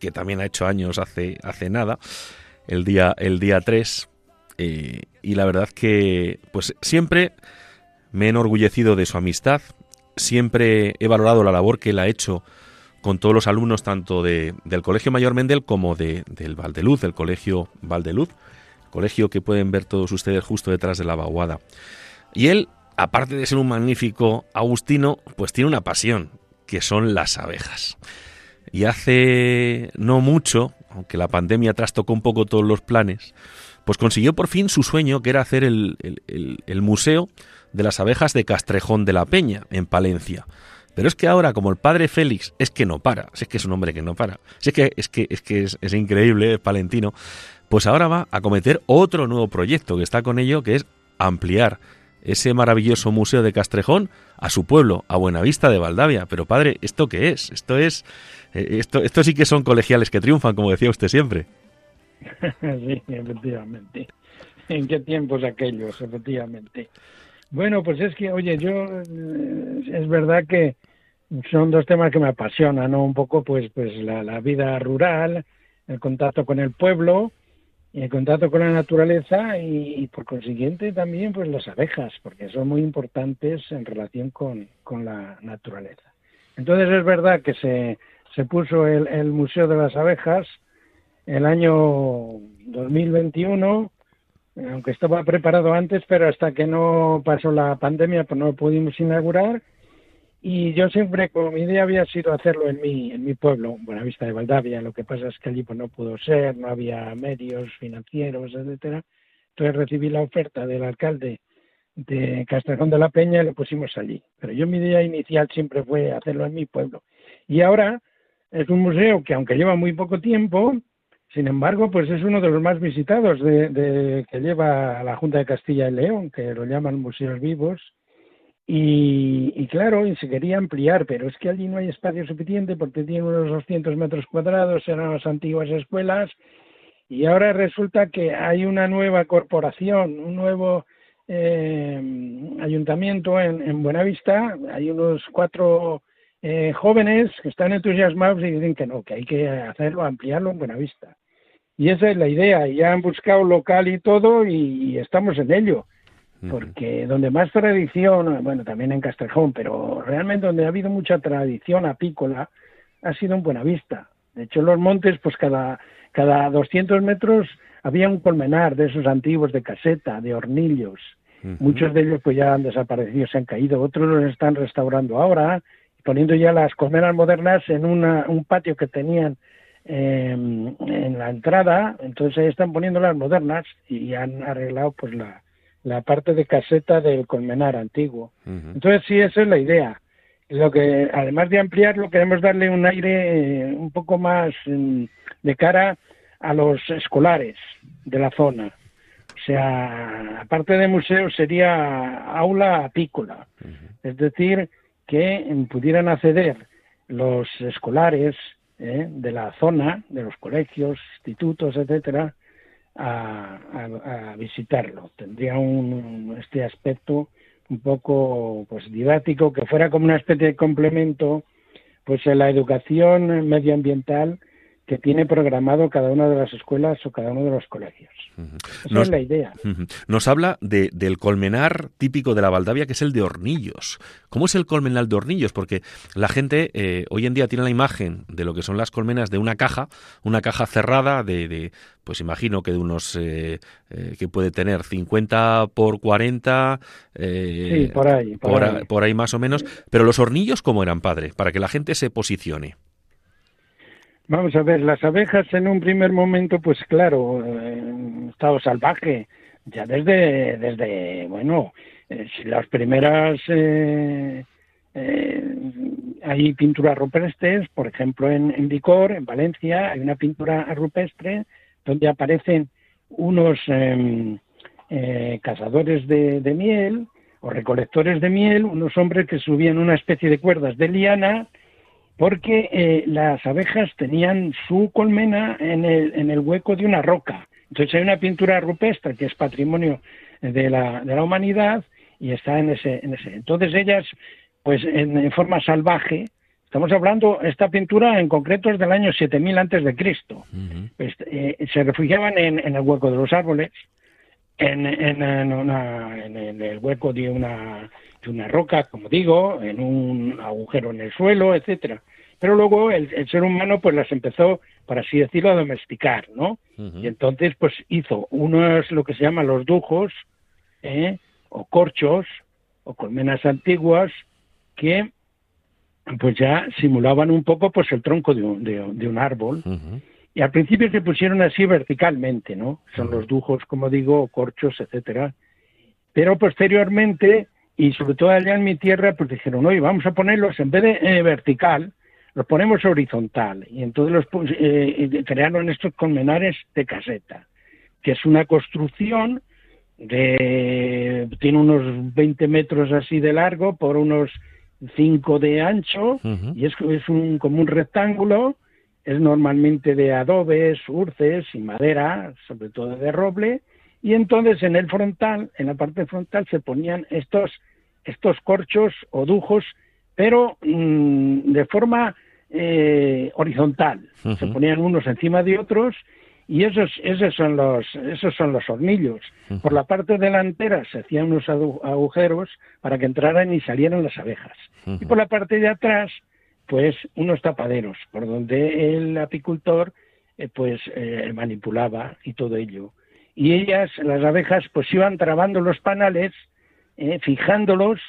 que también ha hecho años hace, hace nada, el día, el día 3. Eh, y la verdad que pues siempre me he enorgullecido de su amistad, siempre he valorado la labor que él ha hecho con todos los alumnos tanto de, del Colegio Mayor Mendel como de, del Valdeluz, del Colegio Valdeluz, colegio que pueden ver todos ustedes justo detrás de la vaguada. Y él, aparte de ser un magnífico agustino, pues tiene una pasión, que son las abejas. Y hace no mucho, aunque la pandemia trastocó un poco todos los planes, pues consiguió por fin su sueño, que era hacer el, museo de las abejas de Castrejón de la Peña, en Palencia. Pero es que ahora, como el padre Félix, es que no para, es que es un hombre que no para, es que es, que, es, que es, increíble, es palentino, pues ahora va a cometer otro nuevo proyecto que está con ello, que es ampliar ese maravilloso museo de Castrejón a su pueblo, a Buenavista de Valdavia. Pero padre, ¿esto qué es? Esto es eh, esto, esto sí que son colegiales que triunfan, como decía usted siempre. sí, efectivamente. ¿En qué tiempos aquellos, efectivamente? Bueno, pues es que, oye, yo eh, es verdad que son dos temas que me apasionan, ¿no? Un poco, pues, pues la, vida rural, el contacto con el pueblo, el contacto con la naturaleza y, por consiguiente también, pues las abejas, porque son muy importantes en relación con, con la naturaleza. Entonces es verdad que se, se puso el, Museo de las Abejas el año 2021 aunque estaba preparado antes, pero hasta que no pasó la pandemia, pues no pudimos inaugurar. Y yo siempre, como mi idea había sido hacerlo en mi, en mi pueblo, Buenavista de Valdavia, lo que pasa es que allí pues no pudo ser, no había medios financieros, etcétera. Entonces recibí la oferta del alcalde de Castrejón de la Peña y lo pusimos allí. Pero yo mi idea inicial siempre fue hacerlo en mi pueblo. Y ahora es un museo que aunque lleva muy poco tiempo, sin embargo, pues es uno de los más visitados de, que lleva la Junta de Castilla y León, que lo llaman Museos Vivos. Y, claro, y se quería ampliar, pero es que allí no hay espacio suficiente porque tiene unos 200 metros cuadrados, eran las antiguas escuelas, y ahora resulta que hay una nueva corporación, un nuevo eh, ayuntamiento en, en, Buenavista, hay unos cuatro eh, jóvenes que están entusiasmados y dicen que no, que hay que hacerlo, ampliarlo en Buenavista. Y esa es la idea. Ya han buscado local y todo y, estamos en ello. Porque donde más tradición, bueno, también en Castrejón, pero realmente donde ha habido mucha tradición apícola ha sido en Buenavista. De hecho, en los montes, pues cada, cada 200 metros había un colmenar de esos antiguos de caseta, de hornillos. Muchos de ellos pues ya han desaparecido, se han caído. Otros los están restaurando ahora, poniendo ya las colmenas modernas en un patio que tenían Em, en la entrada, entonces ahí están poniendo las modernas y han arreglado pues la, la parte de caseta del colmenar antiguo. Entonces sí, esa es la idea. Lo que además de ampliarlo queremos darle un aire eh, un poco más em, de cara a los escolares de la zona. O sea, aparte de museo sería aula apícola, es decir, que pudieran acceder los escolares ¿eh? de la zona, de los colegios, institutos, etcétera, a, a, visitarlo. Tendría un, este aspecto un poco pues didáctico que fuera como una especie de complemento pues en la educación medioambiental que tiene programado cada una de las escuelas o cada uno de los colegios. Esa es la idea. Nos habla de, del colmenar típico de la Valdavia, que es el de hornillos. ¿Cómo es el colmenar de hornillos? Porque la gente eh, hoy en día tiene la imagen de lo que son las colmenas de una caja, una caja cerrada de, pues imagino que de unos, eh, eh, que puede tener 50 por 40, sí, por ahí, por, ahí. por ahí más o menos. Pero los hornillos, ¿cómo eran, padre? Para que la gente se posicione. Vamos a ver, las abejas en un primer momento, pues claro, en estado salvaje, ya desde, desde bueno, eh, las primeras, eh, eh, hay pinturas rupestres, por ejemplo en, en Vicor, en Valencia, hay una pintura rupestre donde aparecen unos em, cazadores de miel o recolectores de miel, unos hombres que subían una especie de cuerdas de liana, porque eh, las abejas tenían su colmena en el, en el hueco de una roca. Entonces hay una pintura rupestre que es patrimonio de la, de la humanidad y está en ese, en ese. Entonces ellas, pues en, forma salvaje, estamos hablando, esta pintura en concreto es del año 7000 antes de Cristo, pues, eh, se refugiaban en, en, el hueco de los árboles, en, en, en el hueco de una una roca, como digo, en un agujero en el suelo, etcétera. Pero luego el, ser humano pues las empezó, por así decirlo, a domesticar, ¿no? Y entonces pues hizo unos lo que se llaman los dujos, ¿eh? o corchos, o colmenas antiguas, que pues ya simulaban un poco pues el tronco de un, de, un árbol. Y al principio se pusieron así verticalmente, ¿no? Son los dujos, como digo, corchos, etcétera. Pero posteriormente y sobre todo allá en mi tierra, pues dijeron, oye, vamos a ponerlos en vez de eh, vertical, los ponemos horizontal. Y entonces los eh, crearon estos colmenares de caseta, que es una construcción de, tiene unos 20 metros así de largo por unos 5 de ancho, y es, es un, como un rectángulo, es normalmente de adobes, urces y madera, sobre todo de roble, y entonces en el frontal, en la parte frontal, se ponían estos, estos corchos o dujos, pero mm, de forma eh, horizontal. Se ponían unos encima de otros y esos, esos, son, los, esos son los hornillos. Por la parte delantera se hacían unos agujeros para que entraran y salieran las abejas. Y por la parte de atrás, pues unos tapaderos, por donde el apicultor eh, pues eh, manipulaba y todo ello y ellas, las abejas, pues iban trabando los panales, eh, fijándolos,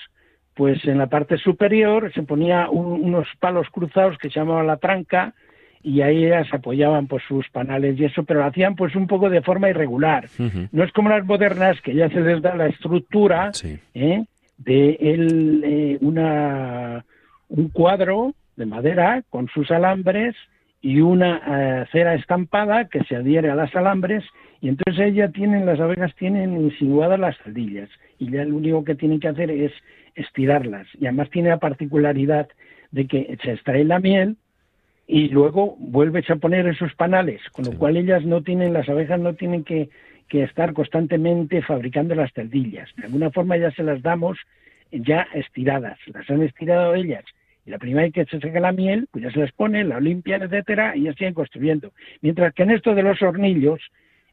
pues en la parte superior se ponía unos palos cruzados que se llamaba la tranca y ahí ellas apoyaban pues sus panales y eso, pero lo hacían pues un poco de forma irregular. No es como las modernas que ya se les da la estructura ¿eh? de el, eh, una, un cuadro de madera con sus alambres y una cera estampada que se adhiere a las alambres y entonces ella tienen, las abejas tienen insinuadas las celdillas y ya lo único que tienen que hacer es estirarlas. Y además tiene la particularidad de que se extrae la miel y luego vuelves a poner esos panales, con lo cual ellas no tienen, las abejas no tienen que, que estar constantemente fabricando las celdillas. De alguna forma ya se las damos ya estiradas, las han estirado ellas y la primera vez que se saca la miel, pues ya se las pone, la limpian, etcétera, y ya siguen construyendo. Mientras que en esto de los hornillos,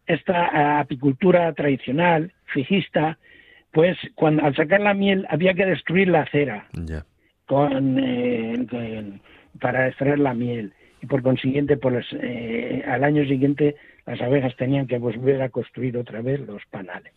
esta eh, apicultura tradicional, fijista, pues cuando al sacar la miel había que destruir la cera con, eh, para extraer la miel y por consiguiente pues, eh, al año siguiente las abejas tenían que volver a construir otra vez los panales.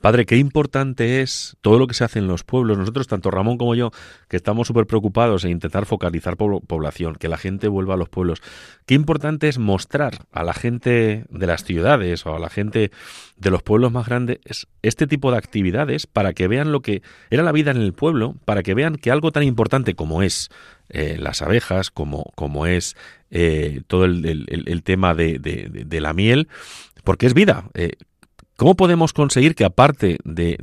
Padre, qué importante es todo lo que se hace en los pueblos. Nosotros, tanto Ramón como yo, que estamos súper preocupados en intentar focalizar población, que la gente vuelva a los pueblos. Qué importante es mostrar a la gente de las ciudades o a la gente de los pueblos más grandes este tipo de actividades para que vean lo que era la vida en el pueblo, para que vean que algo tan importante como es eh, las abejas, como, como es eh, todo el, tema de, la miel, porque es vida. Eh, ¿Cómo podemos conseguir que aparte de,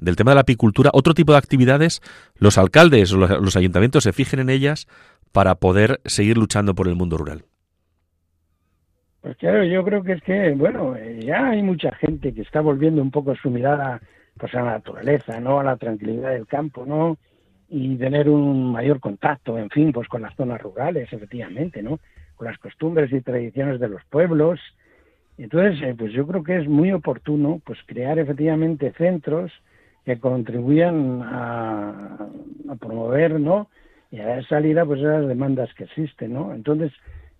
del tema de la apicultura, otro tipo de actividades, los alcaldes o los, ayuntamientos se fijen en ellas para poder seguir luchando por el mundo rural? Pues claro, yo creo que es que, bueno, ya hay mucha gente que está volviendo un poco su mirada pues, a la naturaleza, ¿no? A la tranquilidad del campo, ¿no? Y tener un mayor contacto, en fin, pues con las zonas rurales, efectivamente, ¿no? Con las costumbres y tradiciones de los pueblos, entonces, eh, pues yo creo que es muy oportuno pues crear efectivamente centros que contribuyan a, promover, ¿no? Y a dar salida pues a las demandas que existen, ¿no? Entonces,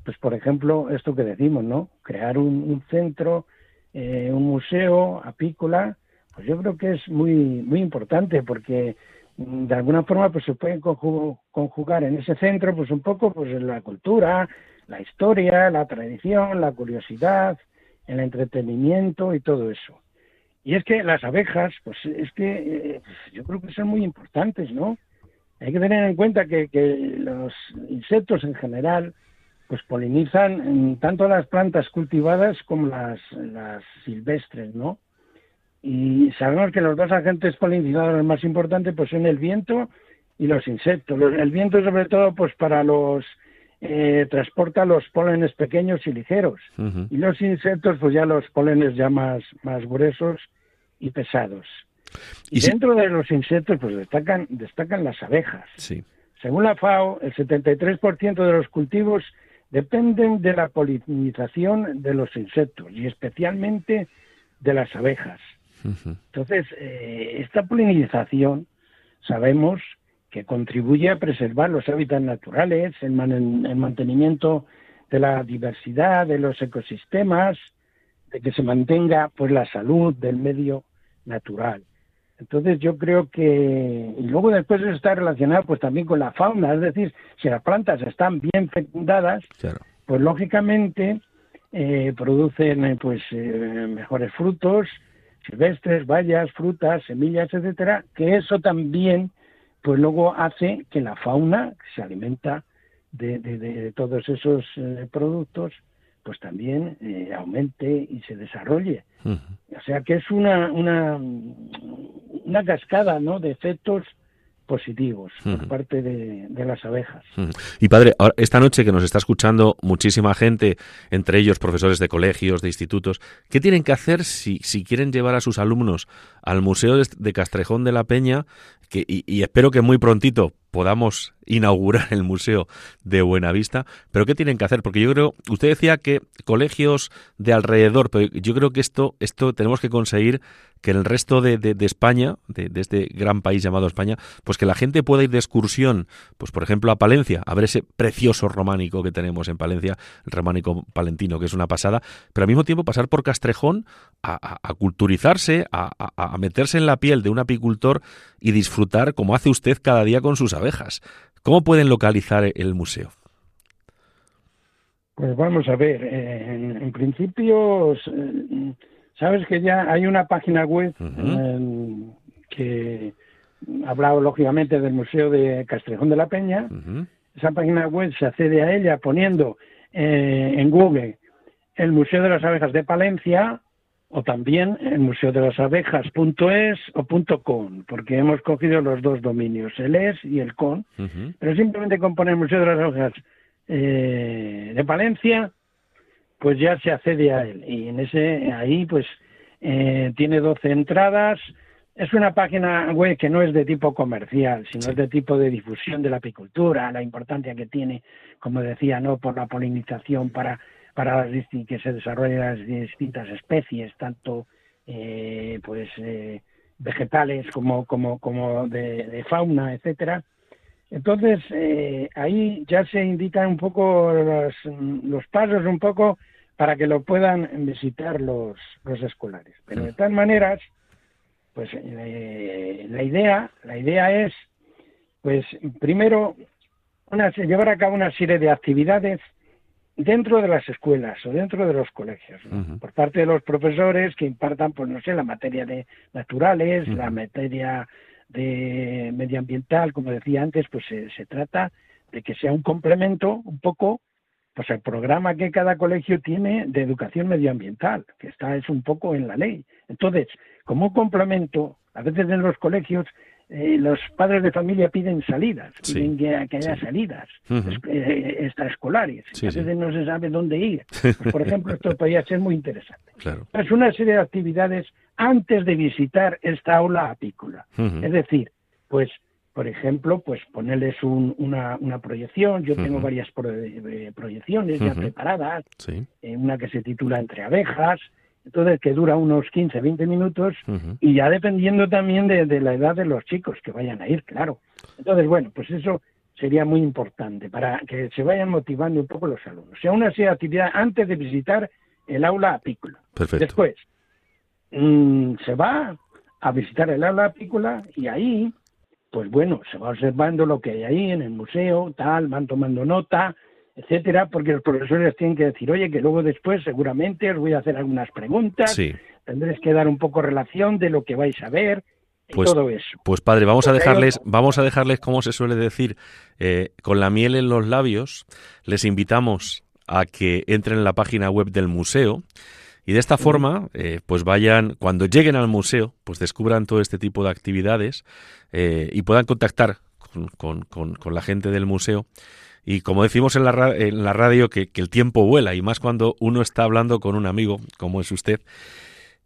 pues por ejemplo, esto que decimos, ¿no? Crear un, centro, eh, un museo apícola, pues yo creo que es muy muy importante porque mm, de alguna forma pues se pueden conjugar en ese centro pues un poco pues la cultura, la historia, la tradición, la curiosidad, el entretenimiento y todo eso. Y es que las abejas, pues es que eh, yo creo que son muy importantes, ¿no? Hay que tener en cuenta que, los insectos en general, pues polinizan tanto las plantas cultivadas como las, las silvestres, ¿no? Y sabemos que los dos agentes polinizadores más importantes pues son el viento y los insectos. El viento sobre todo pues para los eh, transporta los pólenes pequeños y ligeros. Y los insectos, pues ya los pólenes ya más, más gruesos y pesados. Y, dentro de los insectos, pues destacan, destacan las abejas. Según la FAO, el 73% de los cultivos dependen de la polinización de los insectos y especialmente de las abejas. Entonces, eh, esta polinización sabemos que contribuye a preservar los hábitats naturales, el, mantenimiento de la diversidad de los ecosistemas, de que se mantenga pues la salud del medio natural. Entonces yo creo que y luego después está relacionado pues también con la fauna, es decir, si las plantas están bien fecundadas, pues lógicamente eh, producen pues eh, mejores frutos, silvestres, bayas, frutas, semillas, etcétera, que eso también pues luego hace que la fauna que se alimenta de, de, todos esos eh, productos pues también eh, aumente y se desarrolle. O sea que es una, una, una cascada ¿no? de efectos positivos por parte de, las abejas. Y padre, esta noche que nos está escuchando muchísima gente, entre ellos profesores de colegios, de institutos, ¿qué tienen que hacer si, si quieren llevar a sus alumnos al Museo de Castrejón de la Peña? Que, y espero que muy prontito podamos inaugurar el Museo de Buenavista. Pero ¿qué tienen que hacer? Porque yo creo, usted decía que colegios de alrededor, pero yo creo que esto, esto tenemos que conseguir que en el resto de, de, España, de, este gran país llamado España, pues que la gente pueda ir de excursión, pues por ejemplo a Palencia, a ver ese precioso románico que tenemos en Palencia, el románico palentino, que es una pasada, pero al mismo tiempo pasar por Castrejón a, culturizarse, a, a meterse en la piel de un apicultor y disfrutar como hace usted cada día con sus abejas. ¿Cómo pueden localizar el museo? Pues vamos a ver, en, principio, sabes que ya hay una página web que habla lógicamente del Museo de Castrejón de la Peña. Esa página web se accede a ella poniendo eh, en Google el Museo de las Abejas de Palencia o también el museo de las abejas.es o .com, porque hemos cogido los dos dominios, el es y el con, pero simplemente con poner Museo de las Abejas eh, de Palencia, pues ya se accede a él. Y en ese, ahí pues eh, tiene 12 entradas, es una página web que no es de tipo comercial, sino es de tipo de difusión de la apicultura, la importancia que tiene, como decía, no por la polinización para para las que se desarrollen las distintas especies, tanto eh, pues eh, vegetales como, como, como de, fauna, etcétera. Entonces, eh, ahí ya se indican un poco los, los, pasos, un poco para que lo puedan visitar los, los escolares. Pero de todas maneras, pues la idea, la idea es, pues primero, una, llevar a cabo una serie de actividades dentro de las escuelas o dentro de los colegios, por parte de los profesores que impartan, pues no sé, la materia de naturales, la materia de medioambiental, como decía antes, pues se, trata de que sea un complemento un poco pues el programa que cada colegio tiene de educación medioambiental, que está es un poco en la ley. Entonces, como complemento, a veces en los colegios eh, los padres de familia piden salidas, piden que, haya salidas eh, extraescolares. a veces no se sabe dónde ir. Pues, por ejemplo, esto podría ser muy interesante. Es una serie de actividades antes de visitar esta aula apícola. Es decir, pues por ejemplo, pues ponerles una, una proyección. Yo tengo varias eh, proyecciones ya preparadas. una que se titula Entre abejas, entonces que dura unos 15, 20 minutos y ya dependiendo también de, la edad de los chicos que vayan a ir, claro. Entonces, bueno, pues eso sería muy importante para que se vayan motivando un poco los alumnos. O sea, una serie de actividades antes de visitar el aula apícola. Después, mm, se va a visitar el aula apícola y ahí, pues bueno, se va observando lo que hay ahí en el museo, tal, van tomando nota, etcétera, porque los profesores tienen que decir, oye, que luego después seguramente os voy a hacer algunas preguntas, tendréis que dar un poco relación de lo que vais a ver, pues, todo eso. Pues padre, vamos a dejarles, vamos a dejarles, como se suele decir, eh, con la miel en los labios. Les invitamos a que entren en la página web del museo y de esta forma, eh, pues vayan, cuando lleguen al museo, pues descubran todo este tipo de actividades eh, y puedan contactar con, con la gente del museo y como decimos en la, en la radio, que, el tiempo vuela, y más cuando uno está hablando con un amigo, como es usted.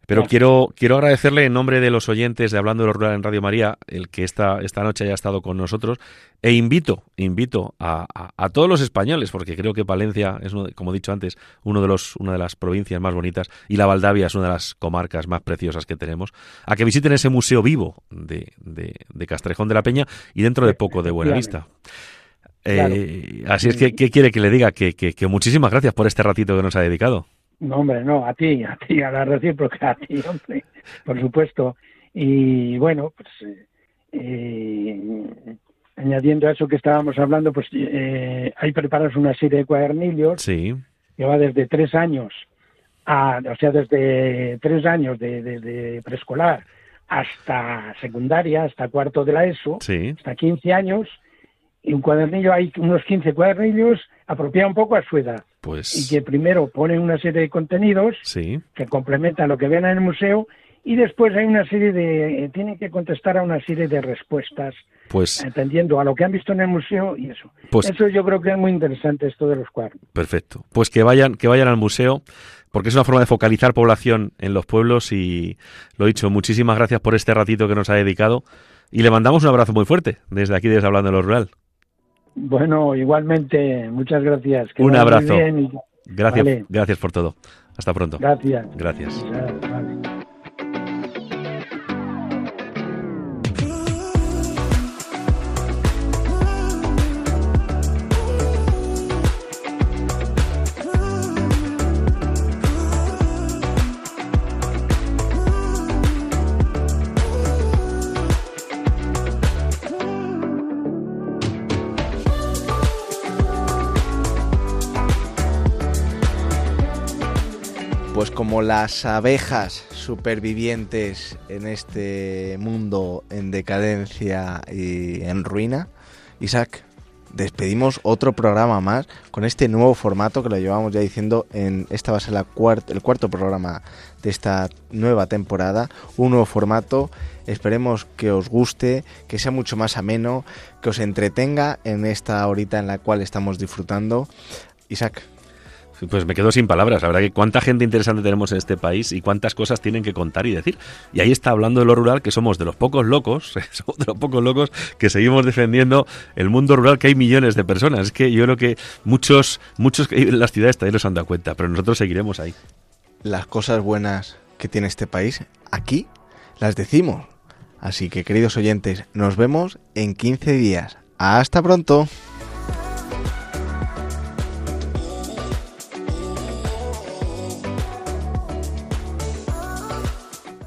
Pero quiero, quiero agradecerle en nombre de los oyentes de Hablando de lo Rural en Radio María, el que esta, esta noche haya estado con nosotros, e invito, invito a, a, todos los españoles, porque creo que Palencia es, como he dicho antes, uno de los, una de las provincias más bonitas, y la Valdavia es una de las comarcas más preciosas que tenemos, a que visiten ese museo vivo de, de, de Castrejón de la Peña y dentro de poco de Buenavista. Eh, así es que, ¿qué quiere que le diga? Que, que, muchísimas gracias por este ratito que nos ha dedicado. No, hombre, no, a ti, a ti, a la recíproca, a ti, hombre, por supuesto. Y bueno, pues eh, añadiendo a eso que estábamos hablando, pues eh, hay preparados una serie de cuadernillos sí. que va desde tres años o sea, desde tres años de, preescolar hasta secundaria, hasta cuarto de la ESO, hasta 15 años, y un cuadernillo, hay unos 15 cuadernillos apropiados un poco a su edad. Pues... Y que primero ponen una serie de contenidos que complementan lo que ven en el museo y después hay una serie de eh, tienen que contestar a una serie de respuestas pues entendiendo a lo que han visto en el museo y eso. Pues eso yo creo que es muy interesante esto de los cuadros. Perfecto. Pues que vayan que vayan al museo porque es una forma de focalizar población en los pueblos y lo dicho muchísimas gracias por este ratito que nos ha dedicado y le mandamos un abrazo muy fuerte desde aquí desde hablando de lo rural bueno igualmente muchas gracias. Un abrazo. gracias gracias por todo. Hasta pronto. Gracias. Gracias como las abejas supervivientes en este mundo en decadencia y en ruina, Isaac, despedimos otro programa más con este nuevo formato que lo llevamos ya diciendo en esta va a ser la el cuarto programa de esta nueva temporada, un nuevo formato, esperemos que os guste, que sea mucho más ameno, que os entretenga en esta horita en la cual estamos disfrutando. Isaac, pues me quedo sin palabras. La verdad que cuánta gente interesante tenemos en este país y cuántas cosas tienen que contar y decir. Y ahí está hablando de lo rural, que somos de los pocos locos, somos de los pocos locos que seguimos defendiendo el mundo rural, que hay millones de personas. Es que yo creo que muchos, muchos en las ciudades también nos han dado cuenta, pero nosotros seguiremos ahí. Las cosas buenas que tiene este país, aquí las decimos. Así que, queridos oyentes, nos vemos en 15 días. Hasta pronto.